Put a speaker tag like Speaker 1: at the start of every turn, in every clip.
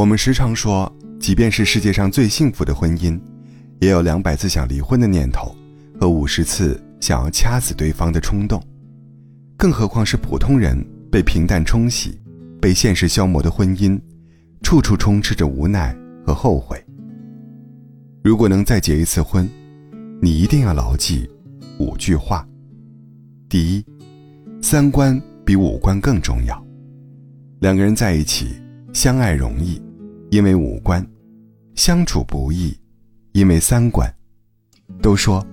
Speaker 1: 我们时常说，即便是世界上最幸福的婚姻，也有两百次想离婚的念头，和五十次想要掐死对方的冲动。更何况是普通人被平淡冲洗、被现实消磨的婚姻，处处充斥着无奈和后悔。如果能再结一次婚，你一定要牢记五句话：第一，三观比五官更重要。两个人在一起，相爱容易，因为五官；相处不易，因为三观。都说，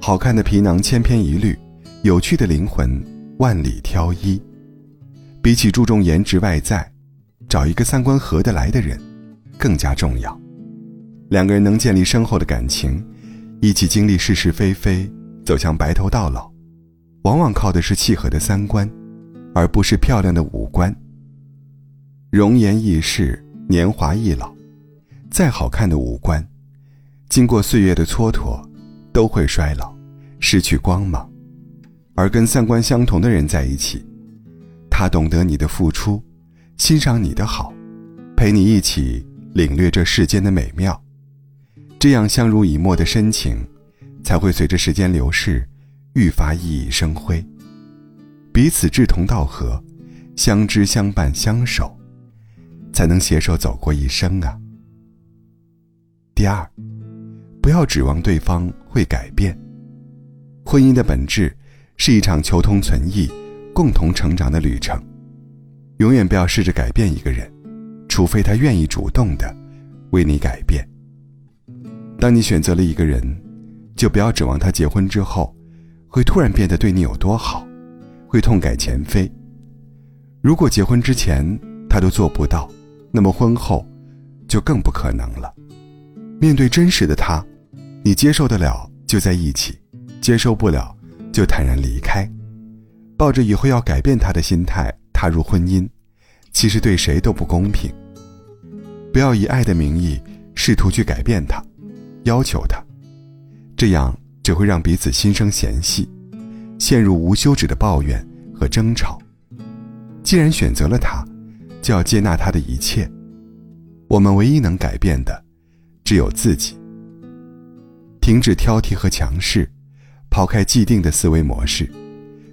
Speaker 1: 好看的皮囊千篇一律，有趣的灵魂万里挑一。比起注重颜值外在，找一个三观合得来的人，更加重要。两个人能建立深厚的感情，一起经历是是非非，走向白头到老，往往靠的是契合的三观，而不是漂亮的五官。容颜易逝，年华易老，再好看的五官，经过岁月的蹉跎，都会衰老，失去光芒。而跟三观相同的人在一起，他懂得你的付出，欣赏你的好，陪你一起领略这世间的美妙，这样相濡以沫的深情，才会随着时间流逝，愈发熠熠生辉。彼此志同道合，相知相伴相守。才能携手走过一生啊。第二，不要指望对方会改变。婚姻的本质是一场求同存异、共同成长的旅程。永远不要试着改变一个人，除非他愿意主动的为你改变。当你选择了一个人，就不要指望他结婚之后会突然变得对你有多好，会痛改前非。如果结婚之前他都做不到，那么婚后，就更不可能了。面对真实的他，你接受得了就在一起，接受不了就坦然离开。抱着以后要改变他的心态踏入婚姻，其实对谁都不公平。不要以爱的名义试图去改变他，要求他，这样只会让彼此心生嫌隙，陷入无休止的抱怨和争吵。既然选择了他。就要接纳他的一切。我们唯一能改变的，只有自己。停止挑剔和强势，抛开既定的思维模式，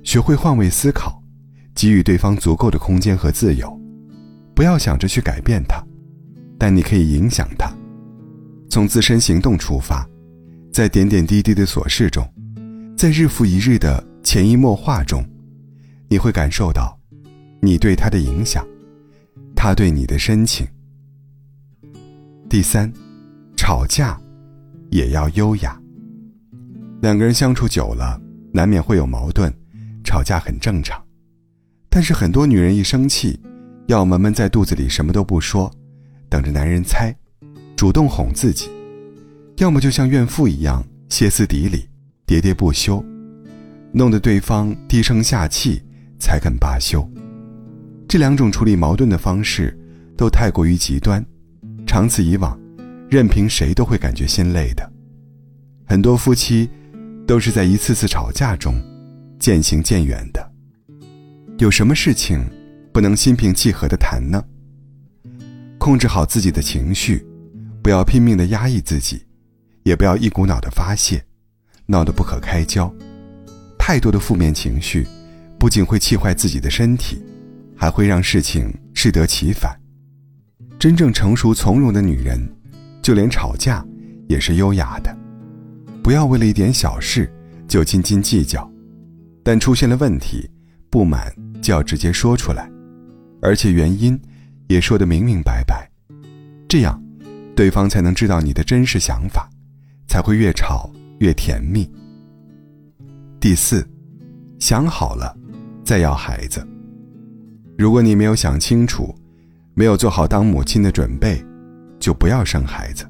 Speaker 1: 学会换位思考，给予对方足够的空间和自由。不要想着去改变他，但你可以影响他。从自身行动出发，在点点滴滴的琐事中，在日复一日的潜移默化中，你会感受到你对他的影响。他对你的深情。第三，吵架也要优雅。两个人相处久了，难免会有矛盾，吵架很正常。但是很多女人一生气，要么闷在肚子里什么都不说，等着男人猜，主动哄自己；要么就像怨妇一样歇斯底里，喋喋不休，弄得对方低声下气才肯罢休。这两种处理矛盾的方式，都太过于极端，长此以往，任凭谁都会感觉心累的。很多夫妻，都是在一次次吵架中，渐行渐远的。有什么事情，不能心平气和的谈呢？控制好自己的情绪，不要拼命的压抑自己，也不要一股脑的发泄，闹得不可开交。太多的负面情绪，不仅会气坏自己的身体。还会让事情适得其反。真正成熟从容的女人，就连吵架也是优雅的。不要为了一点小事就斤斤计较，但出现了问题，不满就要直接说出来，而且原因也说得明明白白，这样对方才能知道你的真实想法，才会越吵越甜蜜。第四，想好了再要孩子。如果你没有想清楚，没有做好当母亲的准备，就不要生孩子。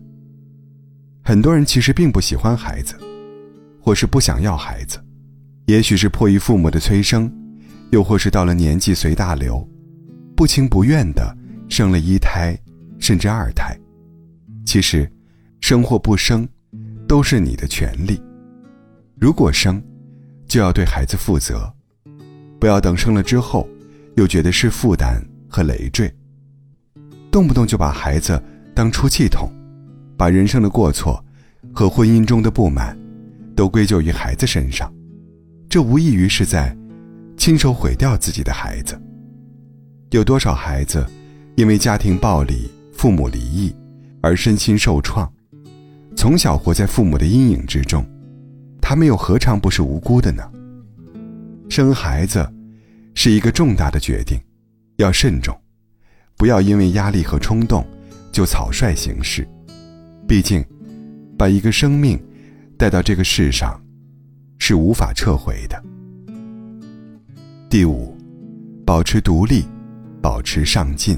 Speaker 1: 很多人其实并不喜欢孩子，或是不想要孩子，也许是迫于父母的催生，又或是到了年纪随大流，不情不愿的生了一胎，甚至二胎。其实，生或不生，都是你的权利。如果生，就要对孩子负责，不要等生了之后。又觉得是负担和累赘。动不动就把孩子当出气筒，把人生的过错和婚姻中的不满都归咎于孩子身上，这无异于是在亲手毁掉自己的孩子。有多少孩子因为家庭暴力、父母离异而身心受创，从小活在父母的阴影之中，他们又何尝不是无辜的呢？生孩子是一个重大的决定，要慎重，不要因为压力和冲动就草率行事。毕竟，把一个生命带到这个世上是无法撤回的。第五，保持独立。保持上进。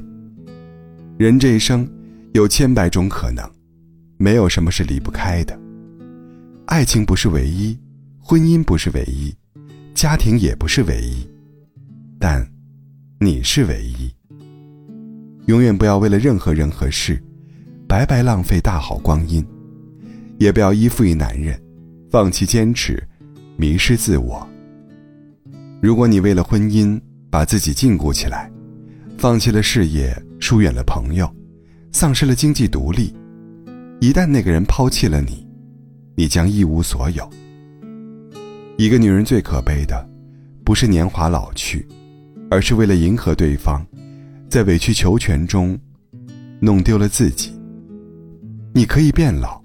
Speaker 1: 人这一生有千百种可能，没有什么是离不开的。爱情不是唯一，婚姻不是唯一，家庭也不是唯一，但你是唯一。永远不要为了任何人和事白白浪费大好光阴，也不要依附于男人，放弃坚持，迷失自我。如果你为了婚姻把自己禁锢起来，放弃了事业，疏远了朋友，丧失了经济独立。一旦那个人抛弃了你，你将一无所有。一个女人最可悲的，不是年华老去，而是为了迎合对方，在委曲求全中，弄丢了自己。你可以变老，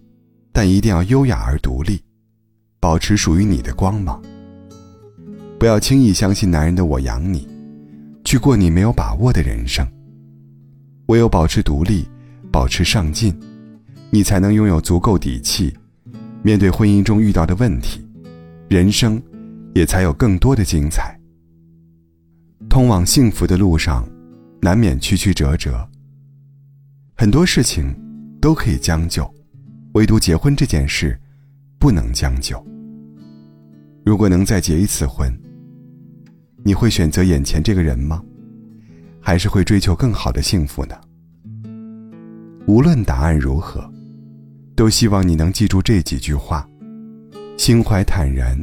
Speaker 1: 但一定要优雅而独立，保持属于你的光芒。不要轻易相信男人的“我养你”。去过你没有把握的人生。唯有保持独立，保持上进，你才能拥有足够底气，面对婚姻中遇到的问题，人生也才有更多的精彩。通往幸福的路上，难免曲曲折折。很多事情都可以将就，唯独结婚这件事不能将就。如果能再结一次婚，你会选择眼前这个人吗？还是会追求更好的幸福呢？无论答案如何，都希望你能记住这几句话：心怀坦然，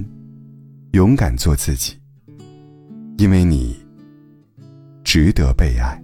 Speaker 1: 勇敢做自己，因为你值得被爱。